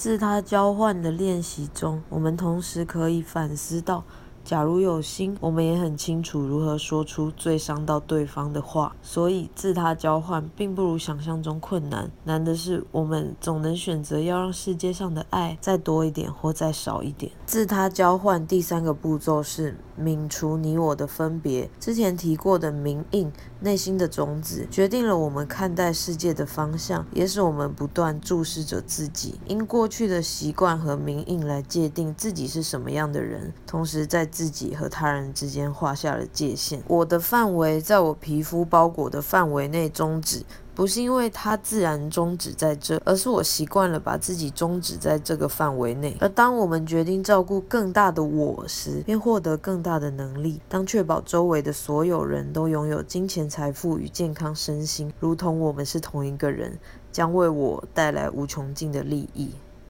自他交换的练习中，我们同时可以反思到。假如有心，我们也很清楚如何说出最伤到对方的话。所以，自他交换并不如想象中困难，难的是我们总能选择要让世界上的爱再多一点或再少一点。自他交换第三个步骤是泯除你我的分别。之前提过的明印，内心的种子决定了我们看待世界的方向，也使我们不断注视着自己，因过去的习惯和明印来界定自己是什么样的人，同时在。自己和他人之间画下了界限。我的范围在我皮肤包裹的范围内终止，不是因为它自然终止在这，而是我习惯了把自己终止在这个范围内。而当我们决定照顾更大的我时，便获得更大的能力。当确保周围的所有人都拥有金钱、财富与健康身心，如同我们是同一个人，将为我带来无穷尽的利益。